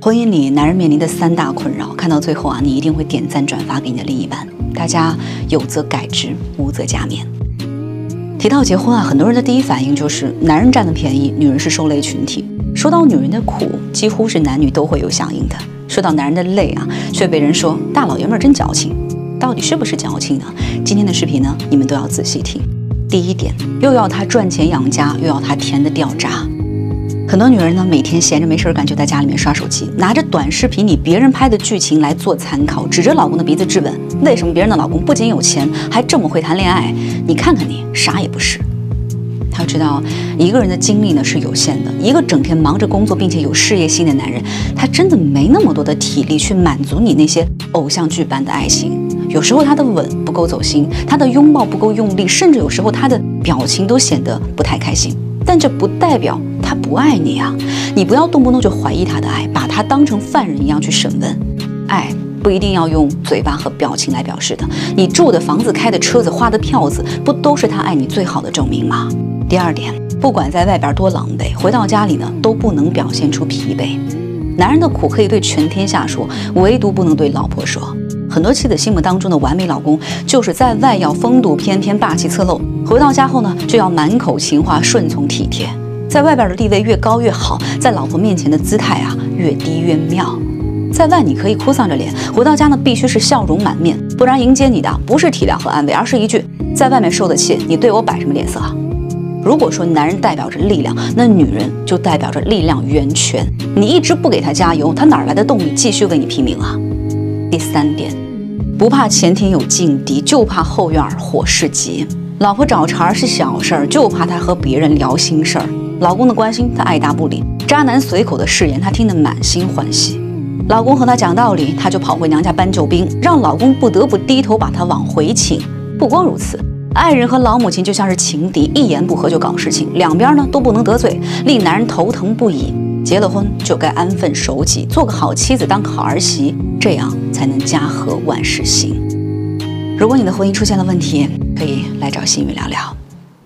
婚姻里男人面临的三大困扰，看到最后啊，你一定会点赞转发给你的另一半。大家有则改之，无则加勉。提到结婚啊，很多人的第一反应就是男人占的便宜，女人是受累群体。说到女人的苦，几乎是男女都会有响应的。说到男人的累啊，却被人说大老爷们儿真矫情。到底是不是矫情呢？今天的视频呢，你们都要仔细听。第一点，又要他赚钱养家，又要他甜的掉渣。很多女人呢，每天闲着没事儿干，就在家里面刷手机，拿着短视频里别人拍的剧情来做参考，指着老公的鼻子质问：为什么别人的老公不仅有钱，还这么会谈恋爱？你看看你，啥也不是。他要知道，一个人的精力呢是有限的，一个整天忙着工作并且有事业心的男人，他真的没那么多的体力去满足你那些偶像剧般的爱情。有时候他的吻不够走心，他的拥抱不够用力，甚至有时候他的表情都显得不太开心。但这不代表他不爱你啊！你不要动不动就怀疑他的爱，把他当成犯人一样去审问。爱不一定要用嘴巴和表情来表示的。你住的房子、开的车子、花的票子，不都是他爱你最好的证明吗？第二点，不管在外边多狼狈，回到家里呢，都不能表现出疲惫。男人的苦可以对全天下说，唯独不能对老婆说。很多妻子心目当中的完美老公，就是在外要风度翩翩、霸气侧漏，回到家后呢，就要满口情话、顺从体贴。在外边的地位越高越好，在老婆面前的姿态啊越低越妙。在外你可以哭丧着脸，回到家呢必须是笑容满面，不然迎接你的不是体谅和安慰，而是一句“在外面受的气，你对我摆什么脸色啊？”如果说男人代表着力量，那女人就代表着力量源泉。你一直不给他加油，他哪来的动力继续为你拼命啊？第三点。不怕前庭有劲敌，就怕后院火势急。老婆找茬是小事儿，就怕他和别人聊心事儿。老公的关心他爱答不理，渣男随口的誓言他听得满心欢喜。老公和她讲道理，她就跑回娘家搬救兵，让老公不得不低头把她往回请。不光如此，爱人和老母亲就像是情敌，一言不合就搞事情，两边呢都不能得罪，令男人头疼不已。结了婚就该安分守己，做个好妻子，当个好儿媳，这样才能家和万事兴。如果你的婚姻出现了问题，可以来找心雨聊聊。